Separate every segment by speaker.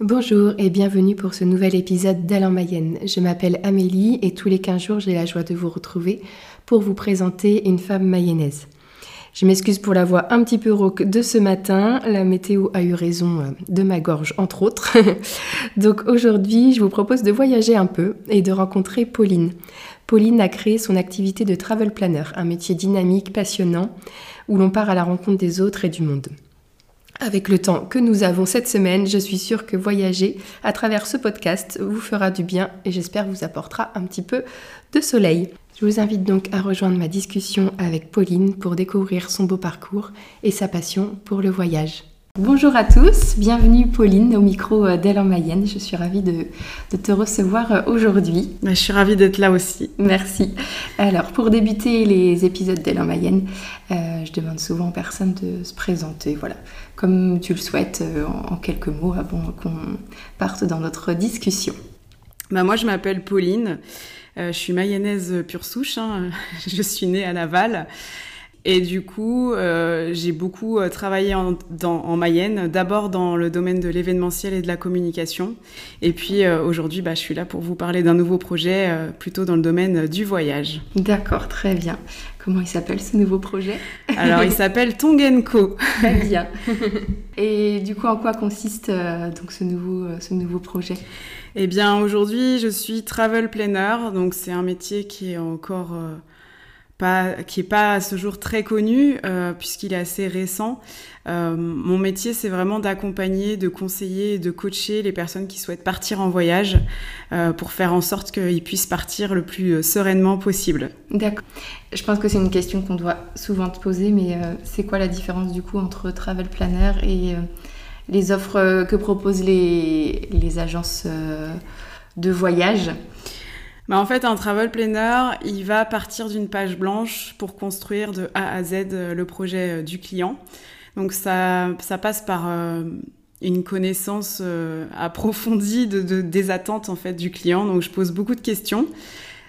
Speaker 1: Bonjour et bienvenue pour ce nouvel épisode d'Alain Mayenne. Je m'appelle Amélie et tous les 15 jours j'ai la joie de vous retrouver pour vous présenter une femme mayonnaise. Je m'excuse pour la voix un petit peu rauque de ce matin, la météo a eu raison euh, de ma gorge entre autres. Donc aujourd'hui je vous propose de voyager un peu et de rencontrer Pauline. Pauline a créé son activité de travel planner, un métier dynamique, passionnant, où l'on part à la rencontre des autres et du monde. Avec le temps que nous avons cette semaine, je suis sûre que voyager à travers ce podcast vous fera du bien et j'espère vous apportera un petit peu de soleil. Je vous invite donc à rejoindre ma discussion avec Pauline pour découvrir son beau parcours et sa passion pour le voyage. Bonjour à tous, bienvenue Pauline au micro euh, d'Elle en Mayenne. Je suis ravie de, te recevoir euh, aujourd'hui.
Speaker 2: Bah, je suis ravie d'être là aussi.
Speaker 1: Merci. Alors pour débuter les épisodes d'Elle en Mayenne, euh, je demande souvent aux personnes de se présenter, voilà, comme tu le souhaites en, quelques mots avant qu'on parte dans notre discussion.
Speaker 2: Bah, moi je m'appelle Pauline, je suis mayonnaise pure souche, hein. je suis née à Laval. Et du coup, euh, j'ai beaucoup euh, travaillé en, Mayenne, d'abord dans le domaine de l'événementiel et de la communication. Et puis euh, aujourd'hui, bah, je suis là pour vous parler d'un nouveau projet, plutôt dans le domaine du voyage.
Speaker 1: D'accord, très bien. Comment il s'appelle ce nouveau projet?
Speaker 2: Alors, il s'appelle Tongenko.
Speaker 1: Très bien. Et du coup, en quoi consiste donc ce nouveau, ce nouveau projet?
Speaker 2: Eh bien, aujourd'hui, je suis travel planner. Donc, c'est un métier qui est encore qui est pas à ce jour très connu euh, puisqu'il est assez récent. Euh, mon métier, c'est vraiment d'accompagner, de conseiller de coacher les personnes qui souhaitent partir en voyage euh, pour faire en sorte qu'ils puissent partir le plus sereinement possible.
Speaker 1: D'accord. Je pense que c'est une question qu'on doit souvent te poser, mais c'est quoi la différence du coup entre travel planner et les offres que proposent les, les agences de voyage?
Speaker 2: Bah en fait, un travel planner, il va partir d'une page blanche pour construire de A à Z euh, le projet euh, du client. Donc ça, ça passe par euh, une connaissance approfondie de, de, des attentes en fait du client. Donc je pose beaucoup de questions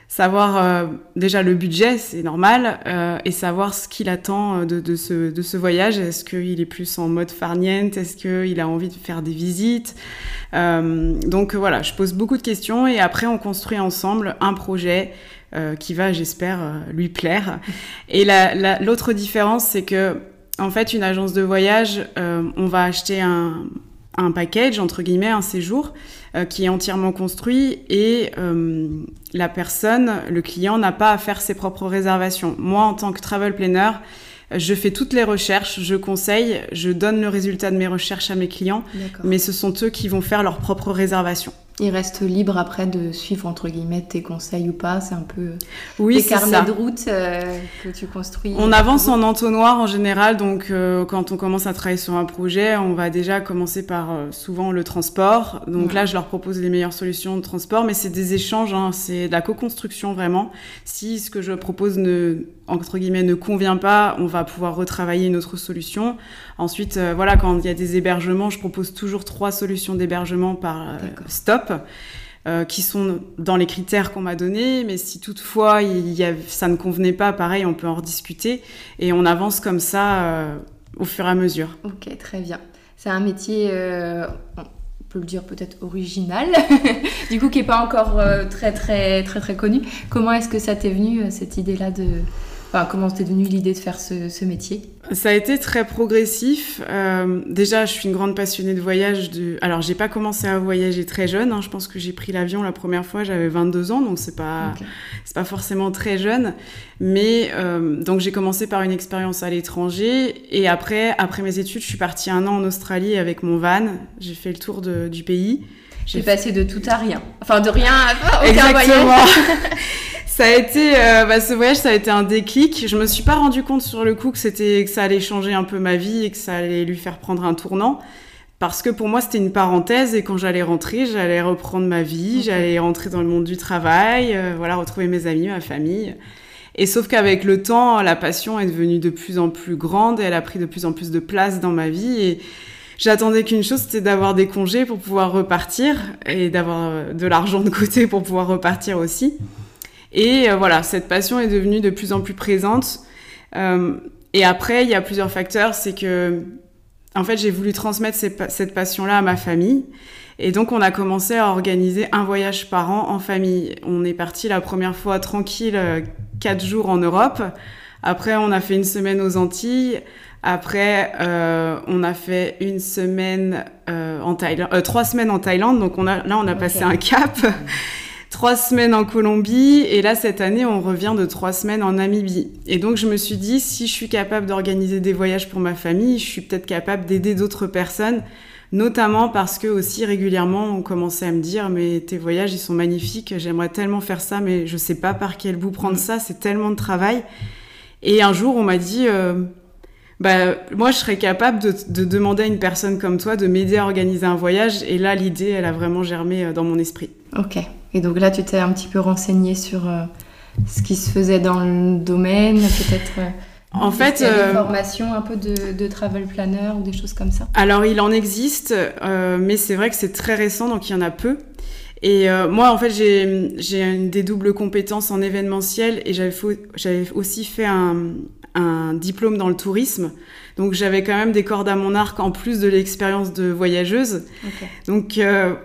Speaker 2: savoir euh, déjà le budget, c'est normal, euh, et savoir ce qu'il attend euh, de, de, ce, de ce voyage. Est-ce qu'il est plus en mode farniente? Est-ce qu'il a envie de faire des visites? Donc voilà, je pose beaucoup de questions et après on construit ensemble un projet qui va, j'espère, lui plaire. Et l'autre la, différence, c'est que en fait, une agence de voyage, on va acheter un, un package, entre guillemets, un séjour euh, qui est entièrement construit et euh, la personne, le client, n'a pas à faire ses propres réservations. Moi, en tant que travel planner, je fais toutes les recherches, je conseille, je donne le résultat de mes recherches à mes clients, mais ce sont eux qui vont faire leurs propres réservations.
Speaker 1: Il reste libre après de suivre entre guillemets tes conseils ou pas. C'est un peu
Speaker 2: oui,
Speaker 1: des carnets de route euh, que tu construis.
Speaker 2: On avance en entonnoir en général. Donc euh, quand on commence à travailler sur un projet, on va déjà commencer par euh, souvent le transport. Donc là, je leur propose les meilleures solutions de transport, mais c'est des échanges. Hein, c'est de la co-construction vraiment. Si ce que je propose ne entre guillemets ne convient pas, on va pouvoir retravailler une autre solution. Ensuite, voilà, quand il y a des hébergements, je propose toujours trois solutions d'hébergement par stop. Euh, qui sont dans les critères qu'on m'a donnés, mais si toutefois il y a, ça ne convenait pas, pareil, on peut en rediscuter et on avance comme ça euh, au fur et à mesure.
Speaker 1: Ok, très bien. C'est un métier, euh, on peut le dire peut-être original, du coup qui n'est pas encore très très très très connu. Comment est-ce que ça t'est venu cette idée-là de comment t'es venue l'idée de faire ce, métier?
Speaker 2: Ça a été très progressif. Euh, déjà, je suis une grande passionnée de voyage. De... Alors, j'ai pas commencé à voyager très jeune. Hein. Je pense que j'ai pris l'avion la première fois, j'avais 22 ans, donc c'est pas c'est pas forcément très jeune. Mais euh, donc j'ai commencé par une expérience à l'étranger et après après mes études, je suis partie un an en Australie avec mon van. J'ai fait le tour du pays.
Speaker 1: J'ai passé de tout à rien. Enfin, de rien à aucun
Speaker 2: Exactement. voyage. ça a été, euh, bah, ce voyage, ça a été un déclic. Je me suis pas rendu compte sur le coup que c'était, que ça allait changer un peu ma vie et que ça allait lui faire prendre un tournant. Parce que pour moi, c'était une parenthèse et quand j'allais rentrer, j'allais reprendre ma vie, j'allais rentrer dans le monde du travail, euh, voilà, retrouver mes amis, ma famille. Et sauf qu'avec le temps, la passion est devenue de plus en plus grande et elle a pris de plus en plus de place dans ma vie et j'attendais qu'une chose, c'était d'avoir des congés pour pouvoir repartir et d'avoir euh, de l'argent de côté pour pouvoir repartir aussi. Et euh, voilà, cette passion est devenue de plus en plus présente. Euh, et après, il y a plusieurs facteurs. C'est que en fait, j'ai voulu transmettre cette passion-là à ma famille. Et donc, on a commencé à organiser un voyage par an en famille. On est parti la première fois tranquille, euh, quatre jours en Europe. Après, on a fait une semaine aux Antilles. Après, euh, on a fait une semaine euh, en Thaïlande, euh, trois semaines en Thaïlande. Donc on a, là, on a passé un cap. trois semaines en Colombie et là cette année on revient de trois semaines en Namibie. Et donc je me suis dit si je suis capable d'organiser des voyages pour ma famille, je suis peut-être capable d'aider d'autres personnes, notamment parce que aussi régulièrement on commençait à me dire mais tes voyages ils sont magnifiques, j'aimerais tellement faire ça mais je sais pas par quel bout prendre ça, c'est tellement de travail. Et un jour on m'a dit euh, bah, moi, je serais capable de, de, demander à une personne comme toi de m'aider à organiser un voyage. Et là, l'idée, elle a vraiment germé euh, dans mon esprit.
Speaker 1: Ok. Et donc là, tu t'es un petit peu renseigné sur euh, ce qui se faisait dans le domaine, peut-être. Euh,
Speaker 2: en fait,
Speaker 1: euh, formation un peu de, de, travel planner ou des choses comme ça?
Speaker 2: Alors, il en existe, mais c'est vrai que c'est très récent, donc il y en a peu. Et moi, en fait, j'ai des doubles compétences en événementiel et j'avais aussi fait un, un diplôme dans le tourisme. Donc j'avais quand même des cordes à mon arc en plus de l'expérience de voyageuse. Donc euh,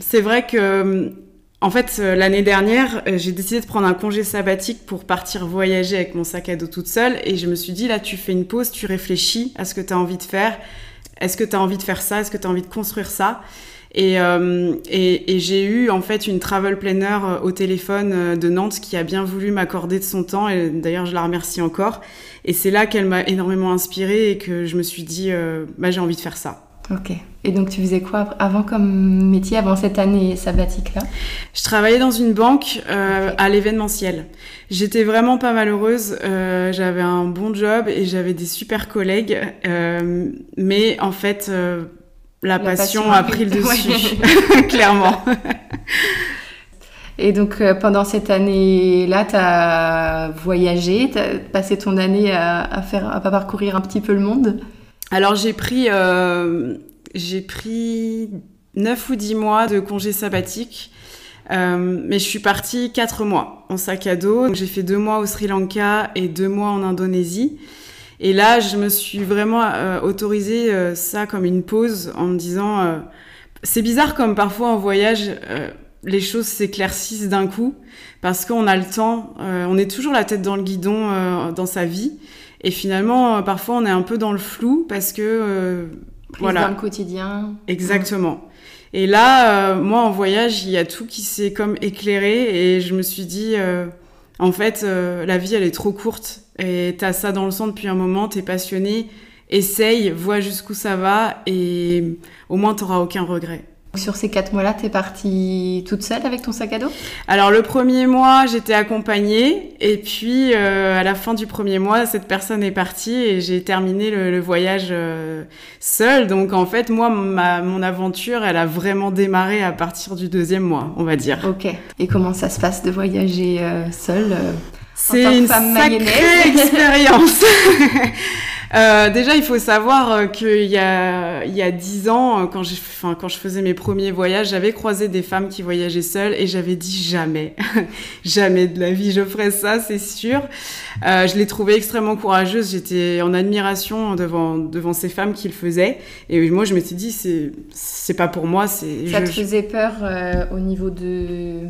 Speaker 2: c'est vrai que en fait euh, l'année dernière, euh, j'ai décidé de prendre un congé sabbatique pour partir voyager avec mon sac à dos toute seule et je me suis dit là tu fais une pause, tu réfléchis à ce que tu as envie de faire. Est-ce que tu as envie de faire ça? Est-ce que tu as envie de construire ça? Et, euh, et, et j'ai eu en fait une travel planner euh, au téléphone de Nantes qui a bien voulu m'accorder de son temps et d'ailleurs je la remercie encore. Et c'est là qu'elle m'a énormément inspirée et que je me suis dit bah, j'ai envie de faire ça.
Speaker 1: Ok. Et donc tu faisais quoi avant comme métier, avant cette année sabbatique-là?
Speaker 2: Je travaillais dans une banque euh, à l'événementiel. J'étais vraiment pas malheureuse. Euh, j'avais un bon job et j'avais des super collègues. Euh, mais en fait, la, passion, a pris le dessus, clairement.
Speaker 1: Et donc euh, pendant cette année-là, tu as voyagé, tu as passé ton année à, faire, à parcourir un petit peu le monde?
Speaker 2: Alors j'ai pris, euh, j'ai pris 9 ou 10 mois de congé sabbatique. Euh, mais je suis partie 4 mois en sac à dos. J'ai fait 2 mois au Sri Lanka et 2 mois en Indonésie. Et là, je me suis vraiment euh, autorisé euh, ça comme une pause en me disant, euh, c'est bizarre comme parfois en voyage, les choses s'éclaircissent d'un coup parce qu'on a le temps, on est toujours la tête dans le guidon dans sa vie. Et finalement, parfois, on est un peu dans le flou parce que...
Speaker 1: voilà. dans le quotidien.
Speaker 2: Exactement. Et là, moi, en voyage, il y a tout qui s'est comme éclairé et je me suis dit, en fait, la vie, elle est trop courte et t'as ça dans le sang depuis un moment, t'es passionné, essaye, vois jusqu'où ça va et au moins t'auras aucun regret.
Speaker 1: Sur ces quatre mois-là, t'es partie toute seule avec ton sac à dos?
Speaker 2: Alors le premier mois, j'étais accompagnée et puis euh, à la fin du premier mois, cette personne est partie et j'ai terminé le, voyage euh, seule. Donc en fait, moi, ma, mon aventure, elle a vraiment démarré à partir du deuxième mois, on va dire.
Speaker 1: Ok. Et comment ça se passe de voyager euh, seule
Speaker 2: c'est une sacrée expérience. euh, déjà, il faut savoir euh, qu'il y a il y a dix ans, euh, quand j'ai, enfin quand je faisais mes premiers voyages, j'avais croisé des femmes qui voyageaient seules et j'avais dit jamais, jamais de la vie je ferais ça, c'est sûr. Euh, je l'ai trouvée extrêmement courageuse. J'étais en admiration devant devant ces femmes qui le faisaient et moi je m'étais dit c'est c'est pas pour moi. C'est
Speaker 1: ça te faisait peur euh, au niveau de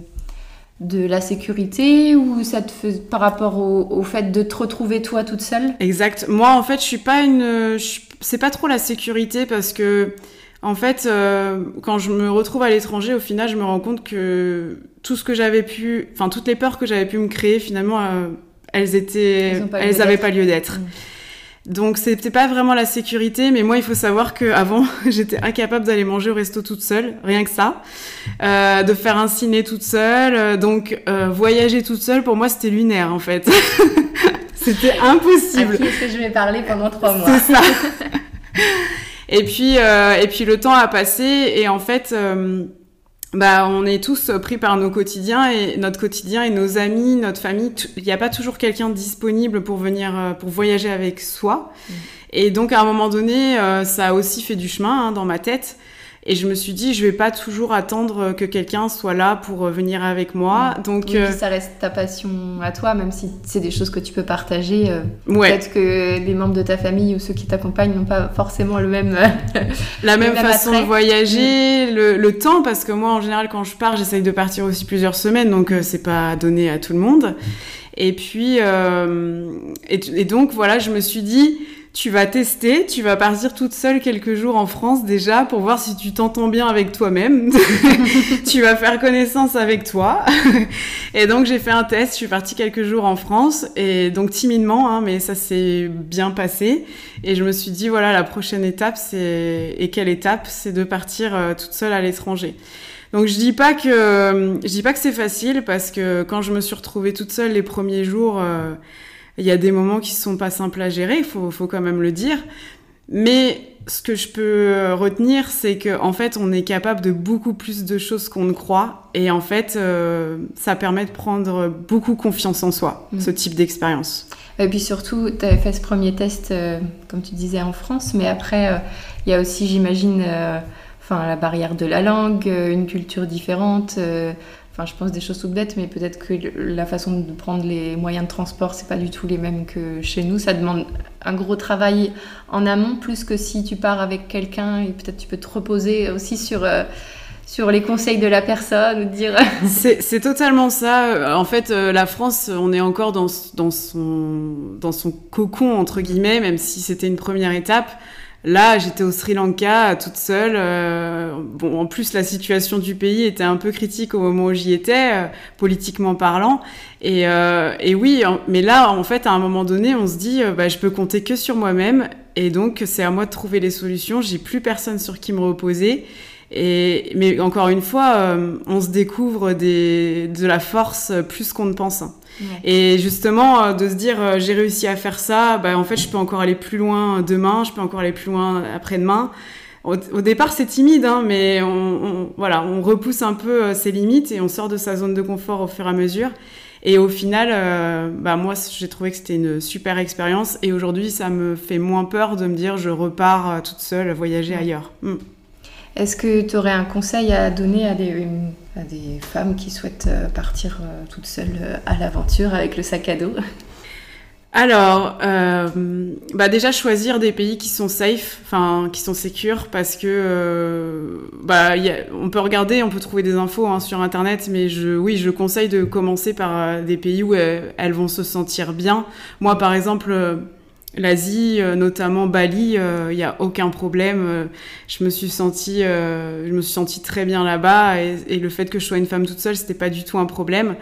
Speaker 1: de la sécurité ou ça te fait par rapport au, fait de te retrouver toi toute seule?
Speaker 2: Exact. Moi, en fait, je suis pas une. C'est pas trop la sécurité parce que, en fait, euh, quand je me retrouve à l'étranger, au final, je me rends compte que tout ce que j'avais pu. Enfin, toutes les peurs que j'avais pu me créer, finalement, euh, elles étaient. Elles, n'avaient pas lieu d'être. Mmh. Donc c'était pas vraiment la sécurité, mais moi il faut savoir que avant j'étais incapable d'aller manger au resto toute seule, rien que ça, euh, de faire un ciné toute seule, euh, donc euh, voyager toute seule pour moi c'était lunaire en fait, c'était impossible. À
Speaker 1: qui est-ce que je vais parler pendant trois mois?
Speaker 2: C'est ça. et puis et puis le temps a passé et en fait bah, on est tous pris par nos quotidiens et notre quotidien et nos amis, notre famille. Il n'y a pas toujours quelqu'un disponible pour venir, euh, pour voyager avec soi. Mm. Et donc, à un moment donné, euh, ça a aussi fait du chemin hein, dans ma tête. Et je me suis dit, je vais pas toujours attendre que quelqu'un soit là pour euh, venir avec moi. Donc,
Speaker 1: oui, ça reste ta passion à toi, même si c'est des choses que tu peux partager. Peut-être que les membres de ta famille ou ceux qui t'accompagnent n'ont pas forcément le même
Speaker 2: la même, façon de voyager, mm. le, le, temps, parce que moi, en général, quand je pars, j'essaye de partir aussi plusieurs semaines, donc c'est pas donné à tout le monde. Et puis, euh, et, donc voilà, je me suis dit, tu vas tester, tu vas partir toute seule quelques jours en France déjà pour voir si tu t'entends bien avec toi-même. tu vas faire connaissance avec toi. et donc j'ai fait un test, je suis partie quelques jours en France et donc timidement, hein, mais ça s'est bien passé. Et je me suis dit voilà, la prochaine étape, c'est et quelle étape, c'est de partir euh, toute seule à l'étranger. Donc je dis pas que je dis pas que c'est facile parce que quand je me suis retrouvée toute seule les premiers jours, euh, il y a des moments qui sont pas simples à gérer, il faut, faut quand même le dire. Mais ce que je peux retenir, c'est qu'en en fait, on est capable de beaucoup plus de choses qu'on ne croit. Et en fait, euh, ça permet de prendre beaucoup confiance en soi, mm. ce type d'expérience.
Speaker 1: Et puis surtout, tu avais fait ce premier test, euh, comme tu disais, en France. Mais après, il y a aussi, j'imagine, enfin la barrière de la langue, euh, une culture différente. Euh, enfin, je pense des choses toutes bêtes, mais peut-être que la façon de prendre les moyens de transport, c'est pas du tout les mêmes que chez nous. Ça demande un gros travail en amont, plus que si tu pars avec quelqu'un et peut-être tu peux te reposer aussi sur. Euh, sur les conseils de la personne dire
Speaker 2: c'est totalement ça en fait la France on est encore dans, dans son dans son cocon entre guillemets même si c'était une première étape Là, j'étais au Sri Lanka toute seule. Euh, bon, en plus, la situation du pays était un peu critique au moment où j'y étais, euh, politiquement parlant. Et, euh, et, oui, mais là, en fait, à un moment donné, on se dit, bah, je peux compter que sur moi-même. Et donc, c'est à moi de trouver les solutions. J'ai plus personne sur qui me reposer. Et, mais encore une fois, on se découvre des, de la force plus qu'on ne pense. Et justement, euh, de se dire, euh, j'ai réussi à faire ça, bah, en fait, je peux encore aller plus loin demain, je peux encore aller plus loin après-demain. Au, départ, c'est timide, hein, mais on, voilà, on repousse un peu euh, ses limites et on sort de sa zone de confort au fur et à mesure. Et au final, bah moi, j'ai trouvé que c'était une super expérience. Et aujourd'hui, ça me fait moins peur de me dire, je repars toute seule voyager ailleurs. Mm.
Speaker 1: Est-ce que tu aurais un conseil à donner à des, des femmes qui souhaitent euh, partir euh, toutes seules euh, à l'aventure avec le sac à dos?
Speaker 2: Alors, bah déjà choisir des pays qui sont safe, enfin qui sont sécures, parce que bah on peut regarder, on peut trouver des infos hein, sur internet, mais je, oui, je conseille de commencer par des pays où elles vont se sentir bien. Moi, par exemple L'Asie, euh, notamment Bali, il euh, n'y a aucun problème. Euh, je me suis sentie, je me suis sentie très bien là-bas et, le fait que je sois une femme toute seule, c'était pas du tout un problème.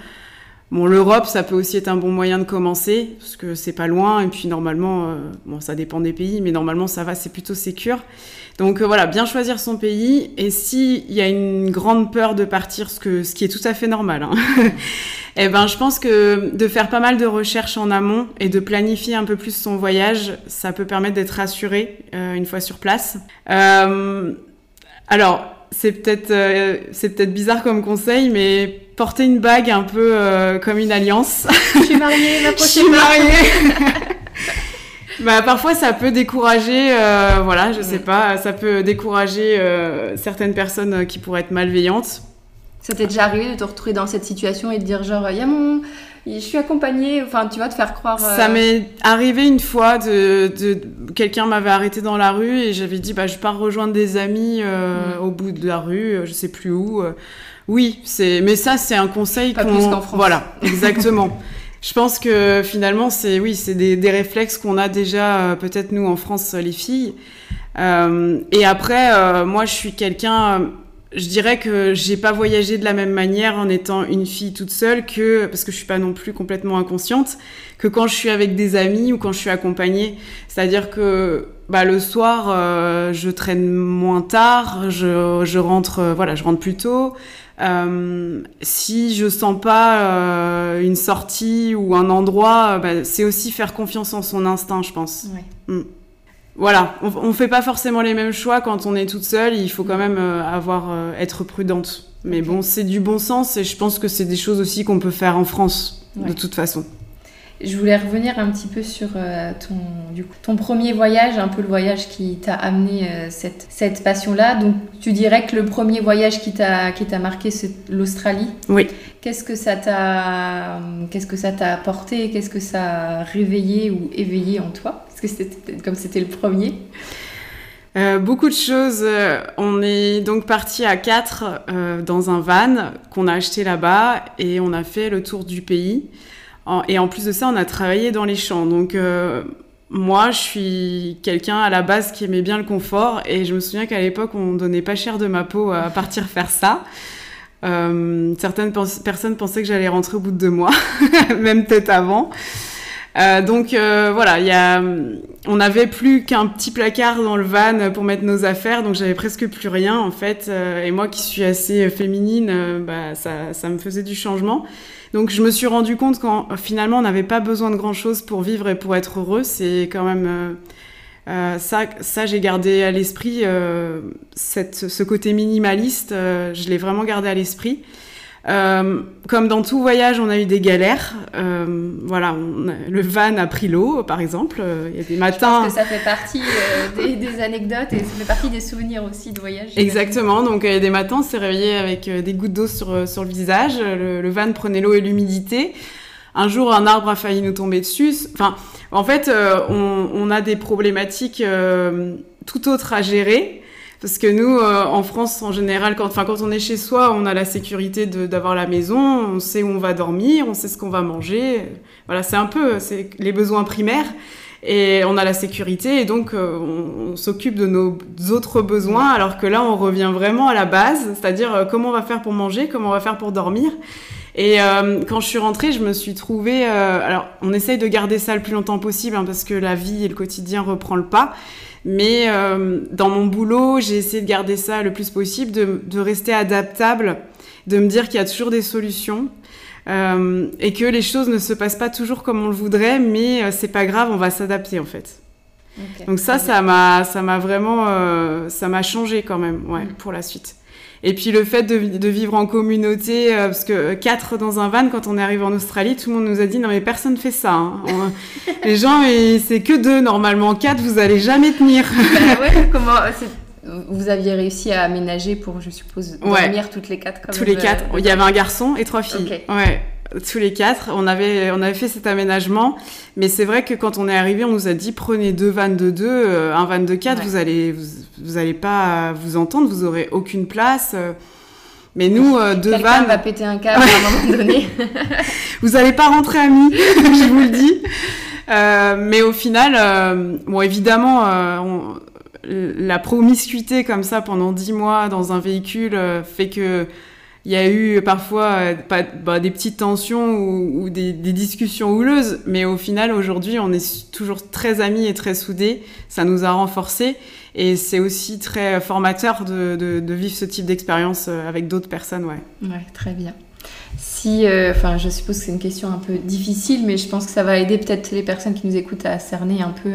Speaker 2: Bon, l'Europe, ça peut aussi être un bon moyen de commencer parce que c'est pas loin et puis normalement, bon, ça dépend des pays, mais normalement ça va, c'est plutôt sécure. Donc voilà, bien choisir son pays et s'il y a une grande peur de partir, ce qui est tout à fait normal. Hein, Eh ben, je pense que de faire pas mal de recherches en amont et de planifier un peu plus son voyage, ça peut permettre d'être rassuré euh, une fois sur place. Euh, alors, c'est peut-être euh, c'est peut-être bizarre comme conseil, mais porter une bague un peu comme une alliance.
Speaker 1: Je suis mariée, ma prochaine.
Speaker 2: Je suis mariée. bah, parfois, ça peut décourager, voilà, je sais pas, ça peut décourager certaines personnes qui pourraient être malveillantes.
Speaker 1: Ça t'est déjà arrivé de te retrouver dans cette situation et de dire genre, il y a mon... Je suis accompagnée, enfin tu vas te faire croire.
Speaker 2: Ça euh, m'est arrivé une fois de, de... quelqu'un m'avait arrêté dans la rue et j'avais dit bah je pars rejoindre des amis euh, mm. au bout de la rue, euh, je sais plus où. Oui, c'est mais ça c'est un conseil
Speaker 1: Pas plus qu'en France.
Speaker 2: Voilà, exactement. je pense que finalement c'est oui c'est des, des, réflexes qu'on a déjà peut-être nous en France les filles. et après moi je suis quelqu'un je dirais que j'ai pas voyagé de la même manière en étant une fille toute seule que parce que je suis pas non plus complètement inconsciente que quand je suis avec des amis ou quand je suis accompagnée. C'est-à-dire que bah, le soir, euh, je traîne moins tard, je, je rentre euh, voilà, je rentre plus tôt. Euh, si je sens pas une sortie ou un endroit, bah, c'est aussi faire confiance en son instinct, je pense.
Speaker 1: Ouais. Mm
Speaker 2: voilà, on, ne fait pas forcément les mêmes choix quand on est toute seule. Il faut quand même euh, avoir euh, être prudente. Mais bon, c'est du bon sens et je pense que c'est des choses aussi qu'on peut faire en France de toute façon.
Speaker 1: Je voulais revenir un petit peu sur euh, ton, du coup, ton premier voyage, un peu le voyage qui t'a amené cette, cette passion-là. Donc, tu dirais que le premier voyage qui t'a qui t'a marqué, c'est l'Australie.
Speaker 2: Oui.
Speaker 1: Qu'est-ce que ça t'a qu'est-ce que ça t'a apporté Qu'est-ce que ça a réveillé ou éveillé en toi? Parce que c'était comme c'était le premier.
Speaker 2: Euh, beaucoup de choses. On est donc parti à quatre euh, dans un van qu'on a acheté là-bas et on a fait le tour du pays. Et en plus de ça, on a travaillé dans les champs. Donc euh, moi, je suis quelqu'un à la base qui aimait bien le confort et je me souviens qu'à l'époque, on donnait pas cher de ma peau à partir faire ça. Euh, certaines personnes pensaient que j'allais rentrer au bout de deux mois, même peut-être avant. Euh, donc euh, voilà, on n'avait plus qu'un petit placard dans le van pour mettre nos affaires, donc j'avais presque plus rien en fait. Euh, et moi qui suis assez féminine, bah, ça, ça me faisait du changement. Donc je me suis rendu compte qu'en finalement on n'avait pas besoin de grand chose pour vivre et pour être heureux. C'est quand même ça, ça j'ai gardé à l'esprit ce côté minimaliste. je l'ai vraiment gardé à l'esprit. Euh, comme dans tout voyage, on a eu des galères. Euh, voilà, on a- le van a pris l'eau, par exemple. Euh, Il y a des
Speaker 1: Je
Speaker 2: matins.
Speaker 1: pense que ça fait partie euh, des, des anecdotes et ça fait partie des souvenirs aussi de voyage.
Speaker 2: Exactement, donc euh, des matins, on s'est réveillé avec des gouttes d'eau sur, sur le visage, le, le van prenait l'eau et l'humidité. Un jour, un arbre a failli nous tomber dessus. Enfin, en fait, on, on a des problématiques tout autres à gérer. Parce que nous, euh, en France, en général, quand, quand on est chez soi, on a la sécurité d'avoir la maison, on sait où on va dormir, on sait ce qu'on va manger. Voilà, c'est un peu c'est les besoins primaires. Et on a la sécurité et donc euh, on, on s'occupe de nos autres besoins alors que là on revient vraiment à la base, c'est-à-dire euh, comment on va faire pour manger, comment on va faire pour dormir. Et euh, quand je suis rentrée, je me suis trouvée... euh, alors on essaye de garder ça le plus longtemps possible hein, parce que la vie et le quotidien reprend le pas. Mais euh, dans mon boulot, j'ai essayé de garder ça le plus possible, de, de rester adaptable, de me dire qu'il y a toujours des solutions. Euh, et que les choses ne se passent pas toujours comme on le voudrait, mais euh, c'est pas grave, on va s'adapter en fait. Donc ça, ça m'a, ça m'a vraiment, euh, ça m'a changé quand même, ouais,
Speaker 1: Mm.
Speaker 2: pour la suite. Et puis le fait de, vi- de vivre en communauté, euh, parce que euh, quatre dans un van, quand on est arrivé en Australie, tout le monde nous a dit non mais personne fait ça. hein. On- les gens, c'est que deux normalement, quatre, vous allez jamais tenir.
Speaker 1: Bah ouais, comment c'est- vous aviez réussi à aménager pour, je suppose,
Speaker 2: Ouais.
Speaker 1: dormir toutes les quatre quand
Speaker 2: Tous les
Speaker 1: euh,
Speaker 2: quatre. Il y avait un garçon et trois filles.
Speaker 1: Ok.
Speaker 2: Ouais. Tous les quatre, on avait, on avait fait cet aménagement, mais c'est vrai que quand on est arrivé, on nous a dit prenez deux vannes de deux, euh, un van de quatre,
Speaker 1: Ouais.
Speaker 2: vous allez, vous, vous allez pas vous entendre, vous aurez aucune place. Mais nous, euh, deux vannes,
Speaker 1: va péter un câble à un moment donné.
Speaker 2: vous allez pas rentrer amis, je vous le dis. Euh, mais au final, euh, bon, évidemment, on- la promiscuité comme ça pendant dix mois dans un véhicule fait que il y a eu parfois euh, bah, des petites tensions ou, des, discussions houleuses, mais au final, aujourd'hui, on est toujours très amis et très soudés. Ça nous a renforcés et c'est aussi très formateur de, vivre ce type d'expérience euh, avec d'autres personnes. Ouais.
Speaker 1: Ouais, très bien. Si, euh, enfin, je suppose que c'est une question un peu difficile, mais je pense que ça va aider peut-être les personnes qui nous écoutent à cerner un peu,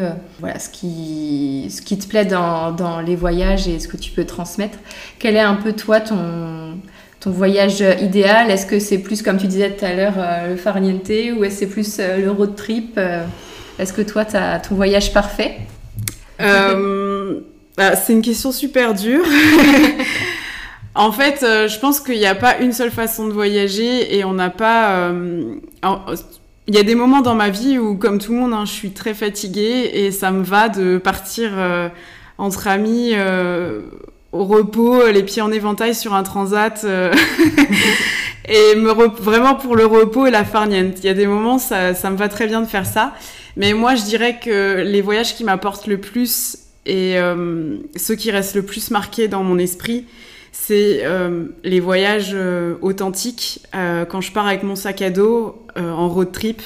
Speaker 1: ce qui, te plaît dans les voyages et ce que tu peux transmettre. Quel est un peu toi ton, ton voyage idéal Est-ce que c'est plus, comme tu disais tout à l'heure, euh, le farniente ou est-ce que c'est plus euh, le road trip euh, Est-ce que toi, tu as ton voyage parfait?
Speaker 2: Euh, ah, c'est une question super dure. en fait, euh, je pense qu'il n'y a pas une seule façon de voyager et on n'a pas. euh, il y a des moments dans ma vie où, comme tout le monde, hein, je suis très fatiguée et ça me va de partir euh, entre amis euh, au repos, les pieds en éventail sur un transat. euh, et me vraiment pour le repos et la farniente. Il y a des moments, ça, ça me va très bien de faire ça. Mais moi, je dirais que les voyages qui m'apportent le plus et euh, ceux qui restent le plus marqués dans mon esprit, c'est euh, les voyages euh, authentiques. euh, quand je pars avec mon sac à dos euh, en road trip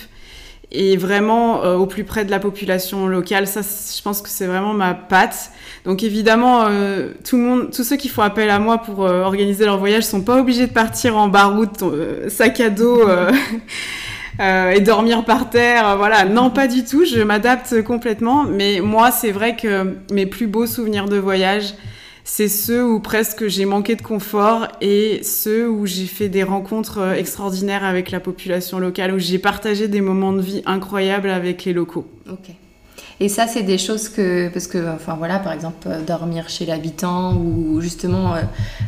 Speaker 2: et vraiment euh, au plus près de la population locale, ça, je pense que c'est vraiment ma patte. Donc évidemment, euh, tout le monde, tous ceux qui font appel à moi pour euh, organiser leur voyage sont pas obligés de partir en baroute, euh, sac à dos. euh, et dormir par terre, voilà. Non, pas du tout. Je m'adapte complètement. Mais moi, c'est vrai que mes plus beaux souvenirs de voyage, c'est ceux où presque j'ai manqué de confort et ceux où j'ai fait des rencontres euh, extraordinaires avec la population locale, où j'ai partagé des moments de vie incroyables avec les locaux.
Speaker 1: Ok. Et ça, c'est des choses que, parce que, enfin voilà, par exemple, euh, dormir chez l'habitant ou justement euh,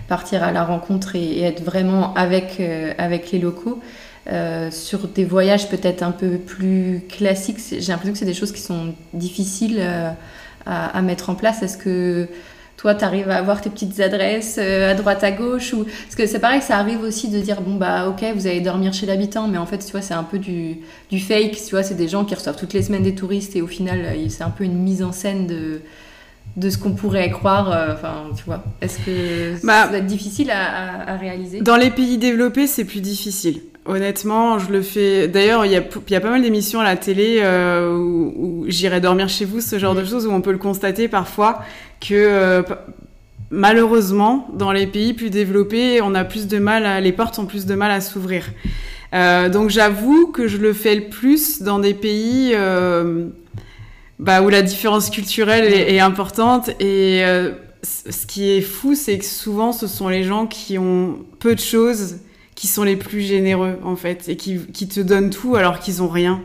Speaker 1: partir à la rencontre et, être vraiment avec, avec les locaux. sur des voyages peut-être un peu plus classiques, j'ai l'impression que c'est des choses qui sont difficiles à, à, mettre en place. Est-ce que toi, tu arrives à avoir tes petites adresses euh, à droite, à gauche ou... Parce que c'est pareil, ça arrive aussi de dire, bon, bah, ok, vous allez dormir chez l'habitant, mais en fait, tu vois, c'est un peu du, du fake, tu vois, c'est des gens qui reçoivent toutes les semaines des touristes et au final, euh, c'est un peu une mise en scène de de ce qu'on pourrait croire. Euh, enfin, tu vois, est-ce que bah, ça va être difficile à, à, réaliser?
Speaker 2: Dans les pays développés, c'est plus difficile. Honnêtement, je le fais. D'ailleurs, il y a, y a, pas mal d'émissions à la télé euh, où, où j'irai dormir chez vous, ce genre de choses, où on peut le constater parfois que euh, malheureusement, dans les pays plus développés, on a plus de mal, à, les portes ont plus de mal à s'ouvrir. Euh, donc j'avoue que je le fais le plus dans des pays bah, où la différence culturelle est, est importante et ce qui est fou, c'est que souvent ce sont les gens qui ont peu de choses qui sont les plus généreux en fait et qui, qui te donnent tout alors qu'ils ont rien.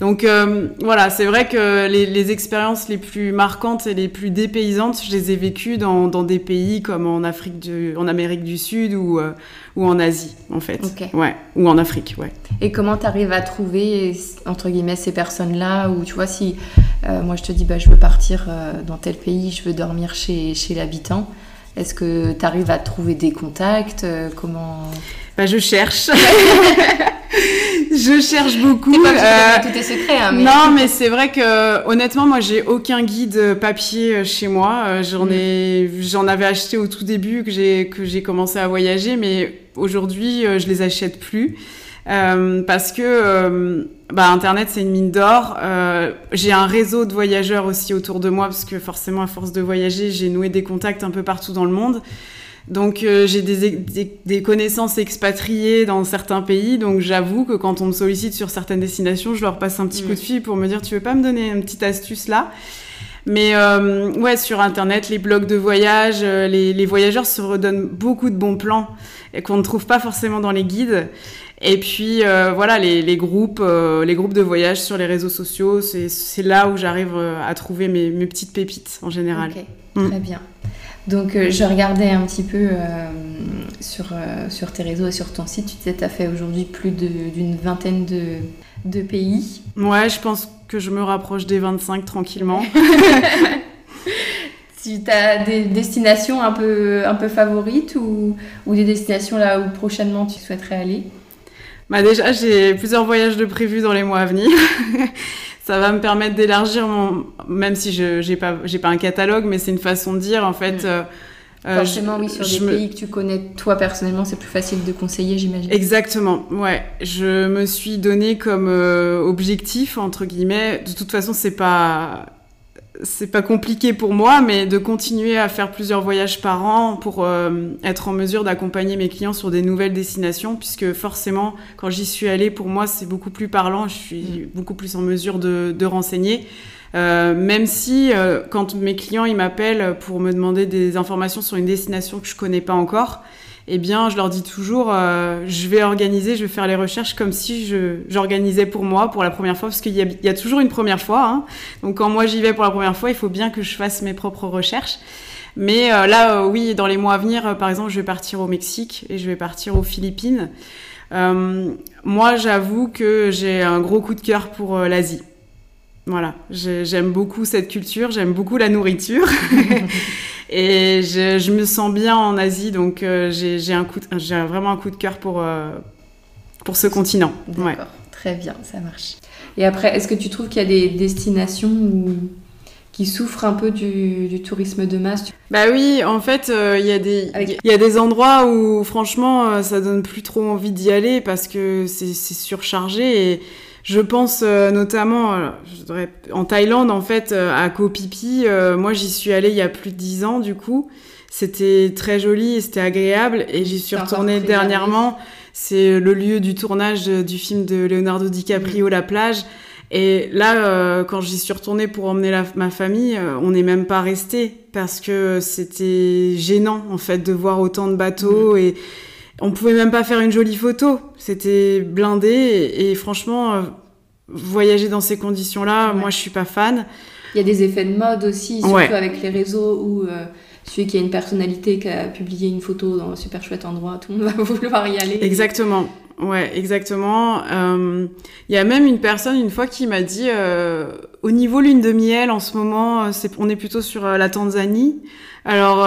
Speaker 2: Donc euh, voilà, c'est vrai que les, les, expériences les plus marquantes et les plus dépaysantes, je les ai vécues dans, dans des pays comme en Afrique, du, en Amérique du Sud ou, euh, ou en Asie en fait, ouais, ou en Afrique, ouais.
Speaker 1: Et comment tu arrives à trouver entre guillemets ces personnes-là ou tu vois si euh, moi je te dis bah je veux partir dans tel pays, je veux dormir chez chez l'habitant. Est-ce que tu arrives à trouver des contacts euh, Comment?
Speaker 2: Bah, Je cherche. je cherche beaucoup.
Speaker 1: Euh, tout est secret. Hein,
Speaker 2: mais... Non, mais c'est vrai que honnêtement, moi, j'ai aucun guide papier euh, chez moi. Euh, j'en mm. ai, j'en avais acheté au tout début que j'ai que j'ai commencé à voyager, mais aujourd'hui, je les achète plus. Euh, parce que euh, bah, Internet c'est une mine d'or. Euh, j'ai un réseau de voyageurs aussi autour de moi parce que forcément à force de voyager j'ai noué des contacts un peu partout dans le monde. Donc euh, j'ai des, des, des, connaissances expatriées dans certains pays, donc j'avoue que quand on me sollicite sur certaines destinations, je leur passe un petit coup de mm. fil pour me dire tu veux pas me donner une petite astuce là? Mais euh, ouais, sur Internet, les blogs de voyage, euh, les, les, voyageurs se redonnent beaucoup de bons plans et qu'on ne trouve pas forcément dans les guides. Et puis euh, voilà, les, les groupes, euh, les groupes de voyage sur les réseaux sociaux, c'est là où j'arrive à trouver mes, mes, petites pépites en général.
Speaker 1: Ok, mm. très bien. Donc, euh, je regardais un petit peu euh, sur, euh, sur tes réseaux et sur ton site. Tu disais tu as fait aujourd'hui plus d'une vingtaine de, de, pays.
Speaker 2: Ouais, je pense que je me rapproche des 25 tranquillement.
Speaker 1: tu as des destinations un peu, un peu favorites ou, ou des destinations là où prochainement tu souhaiterais aller?
Speaker 2: Bah déjà, j'ai plusieurs voyages de prévus dans les mois à venir ça va me permettre d'élargir mon même si je j'ai pas j'ai pas un catalogue mais c'est une façon de dire en fait mmh.
Speaker 1: euh, Forcément, oui, sur des me... pays que tu connais toi personnellement, c'est plus facile de conseiller, j'imagine.
Speaker 2: Exactement, ouais. Je me suis donné comme euh, objectif, entre guillemets, de toute façon, c'est pas c'est pas compliqué pour moi, mais de continuer à faire plusieurs voyages par an pour euh, être en mesure d'accompagner mes clients sur des nouvelles destinations, puisque forcément, quand j'y suis allée, pour moi, c'est beaucoup plus parlant, je suis mm. beaucoup plus en mesure de, de renseigner. Euh, même si, euh, quand mes clients ils m'appellent pour me demander des informations sur une destination que je connais pas encore, eh bien, je leur dis toujours, euh, je vais organiser, je vais faire les recherches comme si j'organisais pour moi, pour la première fois, parce qu'il y, y, a toujours une première fois. Hein. Donc, quand moi j'y vais pour la première fois, il faut bien que je fasse mes propres recherches. Mais euh, là, euh, oui, dans les mois à venir, euh, par exemple, je vais partir au Mexique et je vais partir aux Philippines. Euh, moi, j'avoue que j'ai un gros coup de cœur pour l'Asie. Voilà, j'aime beaucoup cette culture, j'aime beaucoup la nourriture. Et je, je, me sens bien en Asie, donc euh, j'ai vraiment un coup de cœur pour euh, pour ce continent.
Speaker 1: D'accord, ouais. très bien, ça marche. Et après, est-ce que tu trouves qu'il y a des destinations où qui souffrent un peu du, du, tourisme de masse?
Speaker 2: Bah oui, en fait, euh, il euh, y a des il y a des endroits où franchement euh, ça donne plus trop envie d'y aller parce que c'est surchargé et je pense euh, notamment euh, je dirais, en Thaïlande, en fait, euh, à Koh Phi Phi. moi, j'y suis allée il y a plus de dix ans, du coup. C'était très joli et c'était agréable. Et j'y suis retournée dernièrement. C'est le lieu du tournage du film de Leonardo DiCaprio, mmh. La plage. Et là, quand j'y suis retournée pour emmener ma famille, on n'est même pas resté parce que c'était gênant en fait de voir autant de bateaux mmh. et on pouvait même pas faire une jolie photo. C'était blindé et, franchement, voyager dans ces conditions-là, moi je suis pas fan.
Speaker 1: Il y a des effets de mode aussi, surtout avec les réseaux où euh, celui qui a une personnalité qui a publié une photo dans un super chouette endroit, tout le monde va vouloir y aller.
Speaker 2: Exactement. Ouais, exactement. Euh, il y a même une personne une fois qui m'a dit, euh, au niveau lune de miel en ce moment, c'est, on est plutôt sur la Tanzanie. Alors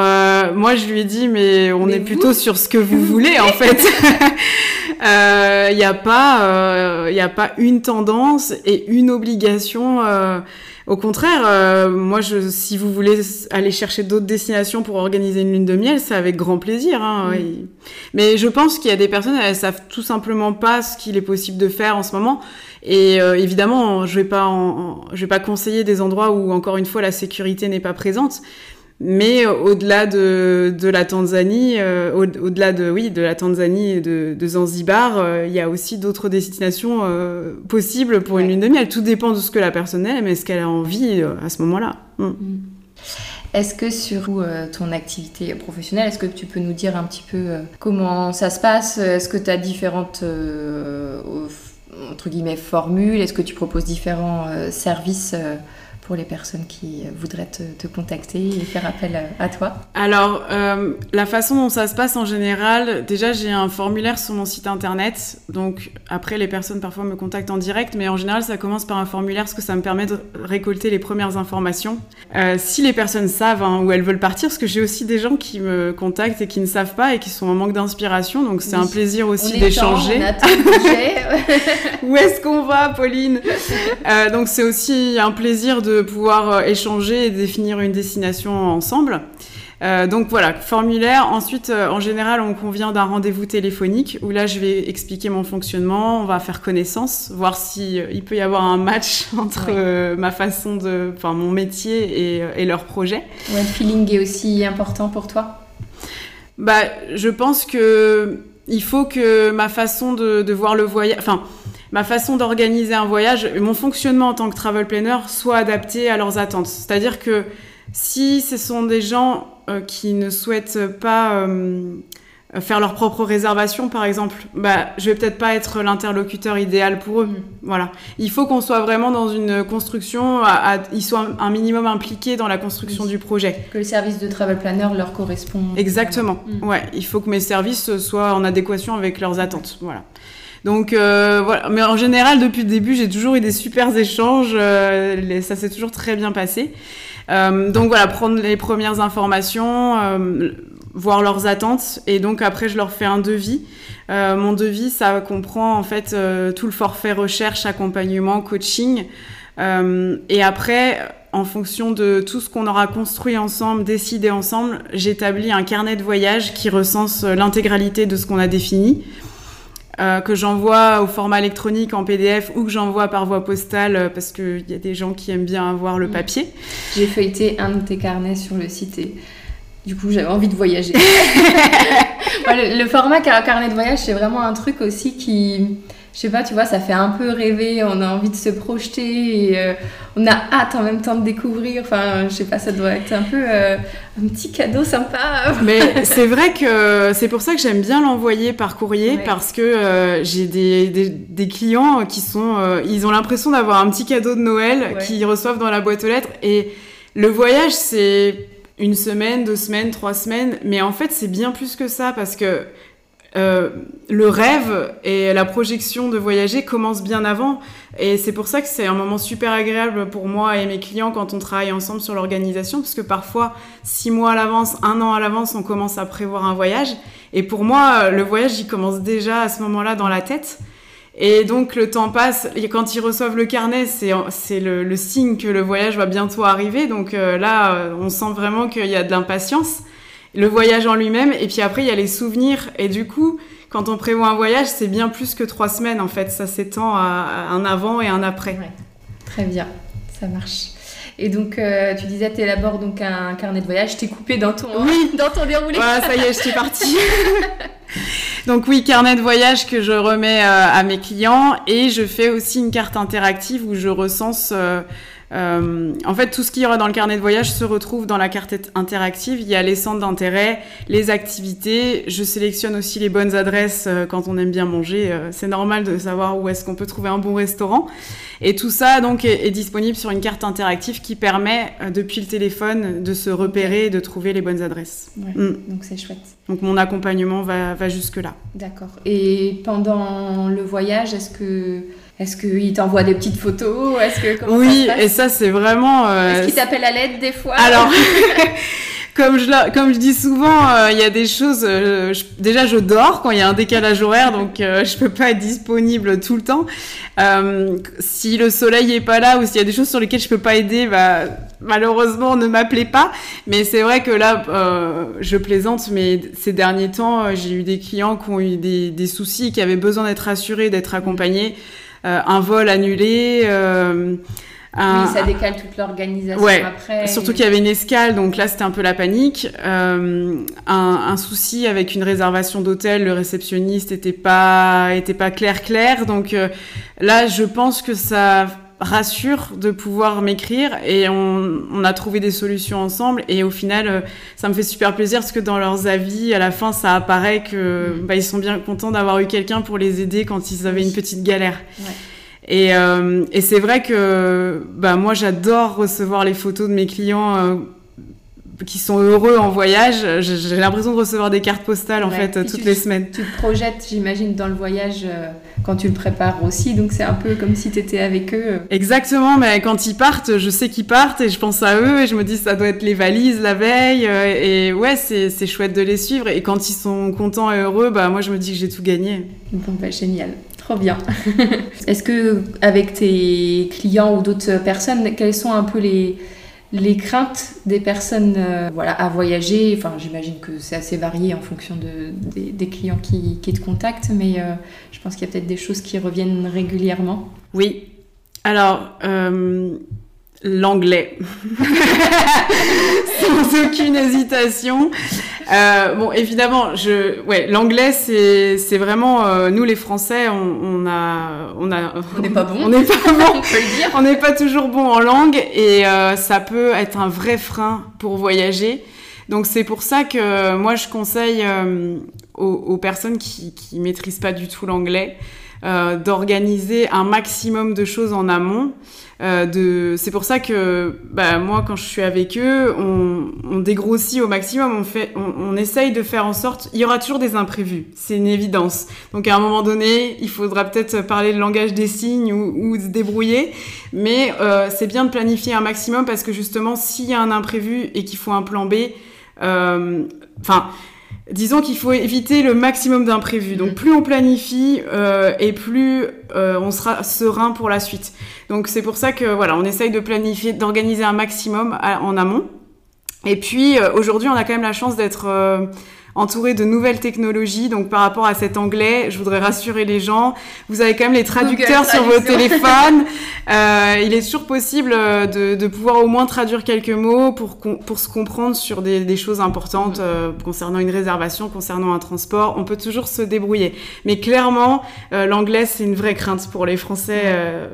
Speaker 2: moi je lui ai dit mais on est plutôt sur ce que vous voulez en fait. Il n'y a pas, il a pas une tendance et une obligation. Au contraire, euh, moi, je, si vous voulez aller chercher d'autres destinations pour organiser une lune de miel, c'est avec grand plaisir. Hein, Mais je pense qu'il y a des personnes, elles savent tout simplement pas ce qu'il est possible de faire en ce moment. Et euh, évidemment, je vais pas, je vais pas conseiller des endroits où encore une fois la sécurité n'est pas présente. Mais euh, au-delà de, de, la Tanzanie, euh, au-delà de oui de la Tanzanie et de, de Zanzibar, euh, il y a aussi d'autres destinations possibles pour une lune de miel. Tout dépend de ce que la personne aime et ce qu'elle a envie à ce moment-là. Mm. Mm.
Speaker 1: Est-ce que sur ton activité professionnelle, est-ce que tu peux nous dire un petit peu comment ça se passe? Est-ce que tu as différentes entre guillemets formules? Est-ce que tu proposes différents services pour les personnes qui voudraient te, contacter et faire appel à, toi
Speaker 2: Alors, euh, la façon dont ça se passe en général, déjà j'ai un formulaire sur mon site internet. Donc après, les personnes parfois me contactent en direct, mais en général, ça commence par un formulaire parce que ça me permet de récolter les premières informations. Euh, si les personnes savent hein, où elles veulent partir, parce que j'ai aussi des gens qui me contactent et qui ne savent pas et qui sont en manque d'inspiration, donc c'est un plaisir aussi d'échanger. où est-ce qu'on va, Pauline? Euh, Donc c'est aussi un plaisir de pouvoir euh, échanger et définir une destination ensemble. Euh, donc voilà, formulaire. Ensuite, euh, en général, on convient d'un rendez-vous téléphonique où là, je vais expliquer mon fonctionnement, on va faire connaissance, voir si il peut y avoir un match entre ma façon de, enfin mon métier et, et leur projet.
Speaker 1: Ouais, le feeling est aussi important pour toi?
Speaker 2: Bah, je pense que il faut que ma façon de, de voir le voyage, enfin ma façon d'organiser un voyage, mon fonctionnement en tant que travel planner soit adapté à leurs attentes. C'est-à-dire que si ce sont des gens euh, qui ne souhaitent pas euh, faire leur propre réservation, par exemple, bah, je vais peut-être pas être l'interlocuteur idéal pour eux. Mm. Voilà. Il faut qu'on soit vraiment dans une construction, ils soient un minimum impliqués dans la construction du projet.
Speaker 1: Que le service de travel planner leur correspond.
Speaker 2: Exactement. Mm. Ouais. Il faut que mes services soient en adéquation avec leurs attentes. Voilà. Donc euh, voilà, mais en général depuis le début j'ai toujours eu des super échanges, euh, ça s'est toujours très bien passé. Euh, donc voilà, prendre les premières informations, voir leurs attentes et donc après je leur fais un devis. mon devis ça comprend en fait tout le forfait recherche, accompagnement, coaching et après en fonction de tout ce qu'on aura construit ensemble, décidé ensemble, j'établis un carnet de voyage qui recense l'intégralité de ce qu'on a défini. Euh, que j'envoie au format électronique en PDF ou que j'envoie par voie postale euh, parce qu'il y a des gens qui aiment bien avoir le mm. papier.
Speaker 1: J'ai feuilleté un de tes carnets sur le site et du coup j'avais envie de voyager. le, format carnet de voyage, c'est vraiment un truc aussi qui je sais pas, tu vois, ça fait un peu rêver, on a envie de se projeter et euh, on a hâte en même temps de découvrir. Enfin, je sais pas, ça doit être un peu euh, un petit cadeau sympa.
Speaker 2: Mais c'est vrai que c'est pour ça que j'aime bien l'envoyer par courrier parce que euh, j'ai des, des, clients qui sont, ils ont l'impression d'avoir un petit cadeau de Noël qu'ils reçoivent dans la boîte aux lettres et le voyage c'est une semaine, deux semaines, trois semaines, mais en fait c'est bien plus que ça parce que euh, le rêve et la projection de voyager commencent bien avant. Et c'est pour ça que c'est un moment super agréable pour moi et mes clients quand on travaille ensemble sur l'organisation, parce que parfois, six mois à l'avance, un an à l'avance, on commence à prévoir un voyage. Et pour moi, le voyage, il commence déjà à ce moment-là dans la tête. Et donc le temps passe, et quand ils reçoivent le carnet, c'est le, signe que le voyage va bientôt arriver. Donc euh, là, on sent vraiment qu'il y a de l'impatience le voyage en lui-même, et puis après il y a les souvenirs. Et du coup, quand on prévoit un voyage, c'est bien plus que trois semaines en fait. Ça s'étend à, un avant et un après.
Speaker 1: Très bien, ça marche. Et donc, euh, tu disais, tu élabores donc un carnet de voyage. Je t'ai coupé dans ton, dans ton déroulé.
Speaker 2: Voilà, ça y est, je suis partie. Donc oui, carnet de voyage que je remets à mes clients et je fais aussi une carte interactive où je recense euh, en fait, tout ce qu'il y aura dans le carnet de voyage se retrouve dans la carte interactive. Il y a les centres d'intérêt, les activités. Je sélectionne aussi les bonnes adresses euh, quand on aime bien manger. Euh, c'est normal de savoir où est-ce qu'on peut trouver un bon restaurant. Et tout ça donc est, disponible sur une carte interactive qui permet depuis le téléphone de se repérer et de trouver les bonnes adresses.
Speaker 1: Mm. Donc c'est chouette.
Speaker 2: Donc mon accompagnement va, va jusque là.
Speaker 1: D'accord. Et pendant le voyage, est-ce que est-ce qu'il t'envoie des petites photos? Est-ce que
Speaker 2: Oui, et ça c'est vraiment.
Speaker 1: Euh, Est-ce qu'il t'appelle à l'aide des fois?
Speaker 2: Alors, comme je comme je dis souvent, euh, il y a des choses. Euh, déjà, je dors quand il y a un décalage horaire, donc je peux pas être disponible tout le temps. si le soleil est pas là ou s'il y a des choses sur lesquelles je peux pas aider, bah malheureusement ne m'appelez pas. Mais c'est vrai que là, je plaisante, mais ces derniers temps, j'ai eu des clients qui ont eu des, des soucis, qui avaient besoin d'être assurés, d'être accompagnés. Euh, un vol annulé.
Speaker 1: Euh, oui, ça décale toute l'organisation ouais, après.
Speaker 2: Surtout qu'il y avait une escale, donc là c'était un peu la panique. Euh, un, souci avec une réservation d'hôtel, le réceptionniste était pas était pas clair clair. Donc là, je pense que ça rassure de pouvoir m'écrire et on, a trouvé des solutions ensemble et au final ça me fait super plaisir parce que dans leurs avis à la fin ça apparaît que mm. bah, ils sont bien contents d'avoir eu quelqu'un pour les aider quand ils avaient une petite galère. Et, euh, et c'est vrai que bah, moi j'adore recevoir les photos de mes clients euh, qui sont heureux en voyage. J'ai l'impression de recevoir des cartes postales en fait toutes les semaines.
Speaker 1: Tu te projettes, j'imagine, dans le voyage euh, quand tu le prépares aussi. Donc c'est un peu comme si tu étais avec eux.
Speaker 2: Exactement, mais quand ils partent, je sais qu'ils partent et je pense à eux et je me dis ça doit être les valises la veille. Euh, et ouais, c'est chouette de les suivre. Et quand ils sont contents et heureux, bah moi je me dis que j'ai tout gagné.
Speaker 1: Bon, bah génial. Trop bien. Est-ce que avec tes clients ou d'autres personnes, quels sont un peu les les craintes des personnes euh, voilà, à voyager, enfin, j'imagine que c'est assez varié en fonction de, des, clients qui, te contactent, mais euh, je pense qu'il y a peut-être des choses qui reviennent régulièrement.
Speaker 2: Oui. Alors, euh, l'anglais. Sans aucune hésitation. Euh, bon, évidemment, je, ouais, l'anglais, c'est, c'est vraiment, euh, nous les Français, on, on a,
Speaker 1: on a, on n'est pas bon.
Speaker 2: On n'est pas bon. on peut le dire. On n'est pas toujours bon en langue et euh, ça peut être un vrai frein pour voyager. Donc c'est pour ça que moi je conseille euh, aux, aux, personnes qui, qui maîtrisent pas du tout l'anglais euh, d'organiser un maximum de choses en amont. Euh, de... C'est pour ça que bah, moi, quand je suis avec eux, on, on dégrossit au maximum. On, fait, on, on, essaye de faire en sorte. Il y aura toujours des imprévus, c'est une évidence. Donc à un moment donné, il faudra peut-être parler le langage des signes ou, ou se débrouiller. Mais euh, c'est bien de planifier un maximum parce que justement, s'il y a un imprévu et qu'il faut un plan B, euh, enfin. Disons qu'il faut éviter le maximum d'imprévus. Donc mm. plus on planifie euh, et plus euh, on sera serein pour la suite. Donc c'est pour ça que voilà, on essaye de planifier, d'organiser un maximum en amont. Et puis euh, aujourd'hui, on a quand même la chance d'être euh, entouré de nouvelles technologies. Donc par rapport à cet anglais, je voudrais rassurer les gens. Vous avez quand même les traducteurs sur vos téléphones. Euh, il est toujours possible euh, de, de, pouvoir au moins traduire quelques mots pour, pour se comprendre sur des, des choses importantes euh, concernant une réservation, concernant un transport. On peut toujours se débrouiller. Mais clairement, euh, l'anglais, c'est une vraie crainte pour les Français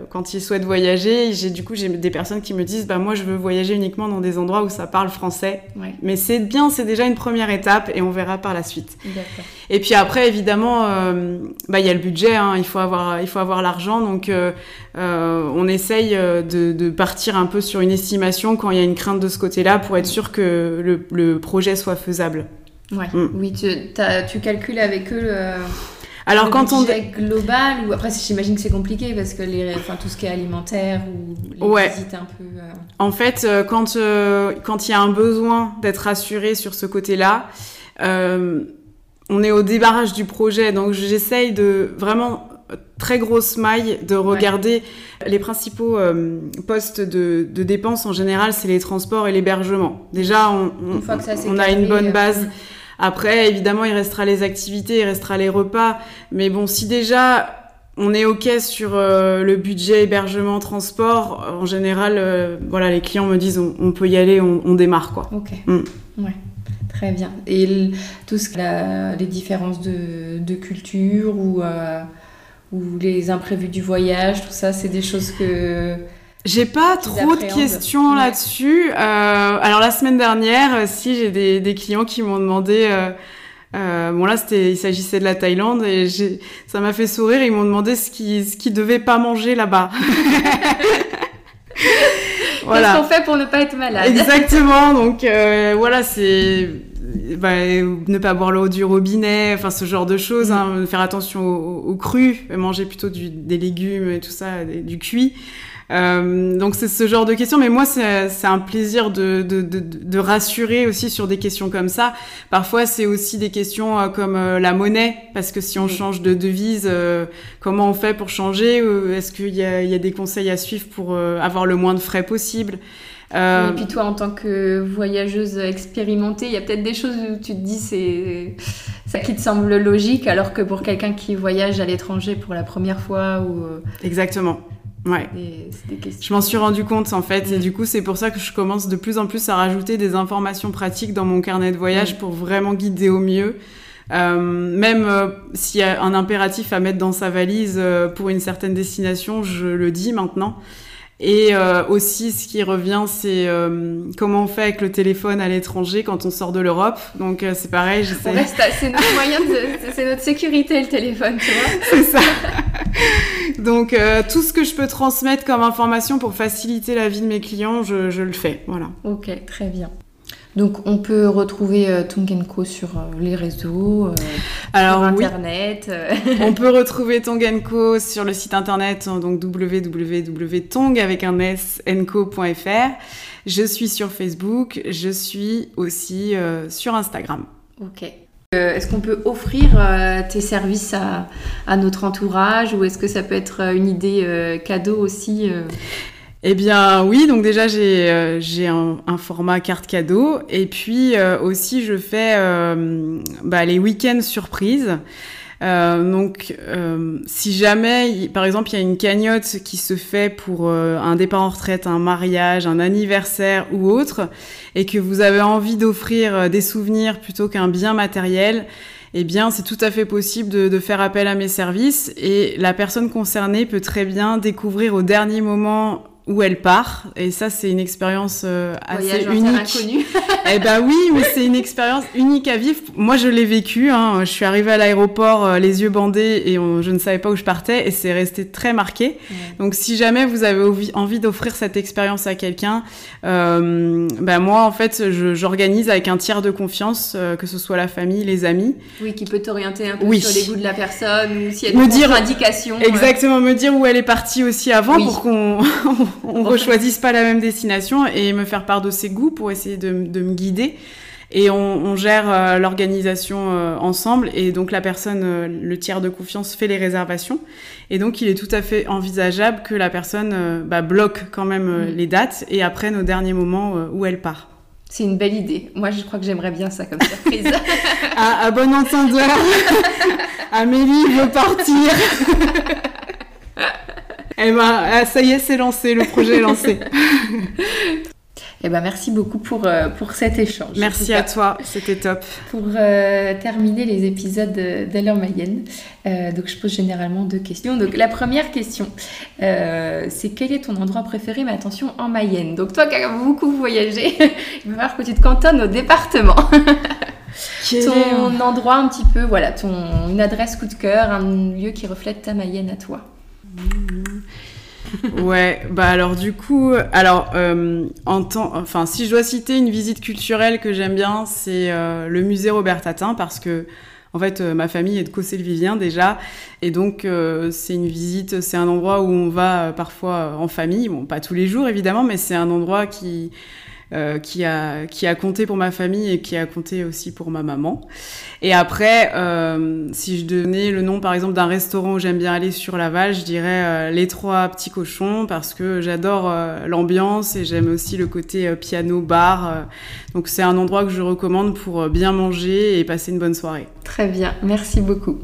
Speaker 2: quand ils souhaitent voyager. J'ai du coup j'ai des personnes qui me disent bah moi je veux voyager uniquement dans des endroits où ça parle français. Ouais. Mais c'est bien, c'est déjà une première étape et on verra par la suite. Et puis après, évidemment, euh, bah, il y a le budget, hein, il faut avoir, il faut avoir l'argent, donc euh, euh, on essaye de, de, partir un peu sur une estimation quand il y a une crainte de ce côté-là pour être sûr que le, le projet soit faisable.
Speaker 1: Ouais. Mm. Oui, tu, tu, calcules avec eux le,
Speaker 2: alors quand on
Speaker 1: global ou après j'imagine que c'est compliqué parce que les enfin tout ce qui est alimentaire ou les
Speaker 2: ouais. visites un peu euh... En fait quand quand il y a un besoin d'être assuré sur ce côté-là, euh, on est au débarrage du projet, donc j'essaye de vraiment très grosse maille de regarder les principaux euh, postes de, de, dépenses en général, c'est les transports et l'hébergement. Déjà, on, on, a une bonne base. Euh, Après, évidemment, il restera les activités, il restera les repas. Mais bon, si déjà on est ok sur euh, le budget hébergement transport, en général, voilà, les clients me disent on, peut y aller, on, démarre quoi.
Speaker 1: Ok. Mm. Ouais. Très bien. Et tout ce, la, les différences de, de culture ou, ou les imprévus du voyage, tout ça, c'est des choses que
Speaker 2: j'ai pas trop de questions là-dessus. Euh, alors la semaine dernière, si j'ai des, des, clients qui m'ont demandé, euh, euh, bon là c'était, il s'agissait de la Thaïlande et ça m'a fait sourire. Ils m'ont demandé ce qu'ils, ce qu'ils devaient pas manger là-bas.
Speaker 1: voilà. Qu'est-ce qu'on fait pour ne pas être malade?
Speaker 2: Exactement. Donc euh, voilà, c'est bah, ne pas boire l'eau du robinet, enfin ce genre de choses, hein, faire attention au, au, cru, manger plutôt du, des légumes et tout ça, du cuit. Euh, donc c'est ce genre de questions, mais moi c'est un plaisir de, de, de, de, rassurer aussi sur des questions comme ça. Parfois c'est aussi des questions euh, comme euh, la monnaie, parce que si on change de devise, comment on fait pour changer Est-ce qu'il y a, y a, des conseils à suivre pour avoir le moins de frais possible?
Speaker 1: Et puis toi, en tant que voyageuse expérimentée, il y a peut-être des choses où tu te dis c'est ça qui te semble logique, alors que pour quelqu'un qui voyage à l'étranger pour la première fois ou
Speaker 2: exactement. Ouais. Je m'en suis rendu compte en fait, et mm. du coup c'est pour ça que je commence de plus en plus à rajouter des informations pratiques dans mon carnet de voyage mm. pour vraiment guider au mieux. Euh, même euh, s'il y a un impératif à mettre dans sa valise euh, pour une certaine destination, je le dis maintenant. Et euh, aussi, ce qui revient, c'est euh, comment on fait avec le téléphone à l'étranger quand on sort de l'Europe. Donc euh, c'est pareil,
Speaker 1: j'essaie. C'est notre moyen de, c'est notre sécurité le téléphone, tu vois.
Speaker 2: c'est ça. Donc tout ce que je peux transmettre comme information pour faciliter la vie de mes clients, je, je le fais. Voilà.
Speaker 1: Ok, très bien. Donc on peut retrouver euh, Tongenko sur euh, les réseaux, euh, Alors, sur internet.
Speaker 2: on peut retrouver Tongenko sur le site internet hein, donc www.tong avec un s Je suis sur Facebook, je suis aussi sur Instagram.
Speaker 1: Ok. est-ce qu'on peut offrir tes services à, à, notre entourage ou est-ce que ça peut être une idée cadeau aussi
Speaker 2: eh bien oui, donc déjà j'ai euh, j'ai un, format carte cadeau et puis euh, aussi je fais euh, bah, les week-ends surprises. donc, si jamais, par exemple, il y a une cagnotte qui se fait pour un départ en retraite, un mariage, un anniversaire ou autre, et que vous avez envie d'offrir des souvenirs plutôt qu'un bien matériel, eh bien, c'est tout à fait possible de, de, faire appel à mes services et la personne concernée peut très bien découvrir au dernier moment où elle part. Et ça, c'est une expérience euh, assez unique. eh ben oui, mais c'est une expérience unique à vivre. Moi, je l'ai vécu. Hein. Je suis arrivée à l'aéroport, euh, les yeux bandés, et je ne savais pas où je partais, et c'est resté très marqué. Donc, si jamais vous avez envie d'offrir cette expérience à quelqu'un, euh, ben moi, en fait, j'organise avec un tiers de confiance, euh, que ce soit la famille, les amis.
Speaker 1: Oui, qui peut t'orienter un peu sur les goûts de la personne, ou si elle a des indications.
Speaker 2: Exactement, me dire où elle est partie aussi avant pour qu'on on rechoisisse pas la même destination et me faire part de ses goûts pour essayer de, me guider. Et on, gère euh, l'organisation euh, ensemble et donc la personne, euh, le tiers de confiance, fait les réservations. Et donc il est tout à fait envisageable que la personne bah, bloque quand même mm. les dates et apprenne au dernier moment où elle part.
Speaker 1: C'est une belle idée. Moi, je crois que j'aimerais bien ça comme surprise.
Speaker 2: à, à bon entendeur, Amélie veut partir. Eh ben, ça y est, c'est lancé, le projet est lancé.
Speaker 1: Eh ben, merci beaucoup pour, euh, pour cet échange.
Speaker 2: Merci à toi, c'était top.
Speaker 1: Pour euh, terminer les épisodes d'Aller Mayenne, euh, donc je pose généralement deux questions. Donc la première question, c'est quel est ton endroit préféré, mais attention, en Mayenne Donc toi qui as beaucoup voyagé, il va falloir que tu te cantonnes au département. ton endroit un petit peu, voilà, ton, une adresse coup de cœur, un lieu qui reflète ta Mayenne à toi
Speaker 2: ouais, bah alors du coup, alors euh, en temps, enfin si je dois citer une visite culturelle que j'aime bien, c'est euh, le musée Robert Tatin parce que en fait euh, ma famille est de Cossé-le-Vivien déjà. Et donc c'est une visite, c'est un endroit où on va parfois en famille, bon pas tous les jours évidemment, mais c'est un endroit qui euh, qui, a, qui a compté pour ma famille et qui a compté aussi pour ma maman. Et après, euh, si je donnais le nom par exemple d'un restaurant où j'aime bien aller sur Laval, je dirais euh, Les Trois Petits Cochons parce que j'adore l'ambiance et j'aime aussi le côté piano, bar. donc c'est un endroit que je recommande pour bien manger et passer une bonne soirée.
Speaker 1: Très bien, merci beaucoup.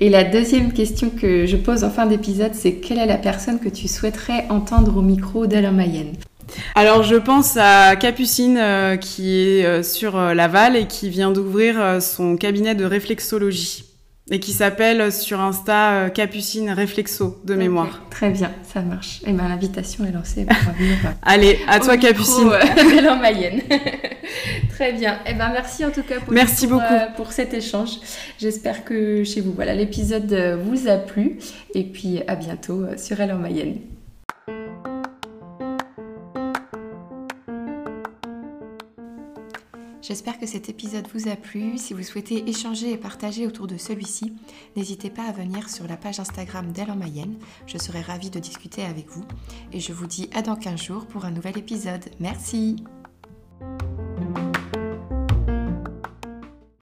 Speaker 1: Et la deuxième question que je pose en fin d'épisode, c'est quelle est la personne que tu souhaiterais entendre au micro d'Alain Mayenne?
Speaker 2: Alors je pense à Capucine euh, qui est euh, sur euh, Laval et qui vient d'ouvrir son cabinet de réflexologie. et qui s'appelle sur Insta Capucine Réflexo de mémoire.
Speaker 1: très bien, ça marche. Et eh ben l'invitation est lancée pour venir.
Speaker 2: Allez, à toi Capucine.
Speaker 1: en Mayenne. très bien. Et eh ben merci en tout cas
Speaker 2: pour, merci beaucoup.
Speaker 1: pour cet échange. J'espère que chez vous, voilà, l'épisode vous a plu. Et puis à bientôt sur Elle en Mayenne. J'espère que cet épisode vous a plu. Si vous souhaitez échanger et partager autour de celui-ci, n'hésitez pas à venir sur la page Instagram d'Elle en Mayenne. Je serai ravie de discuter avec vous. Et je vous dis à dans 15 jours pour un nouvel épisode. Merci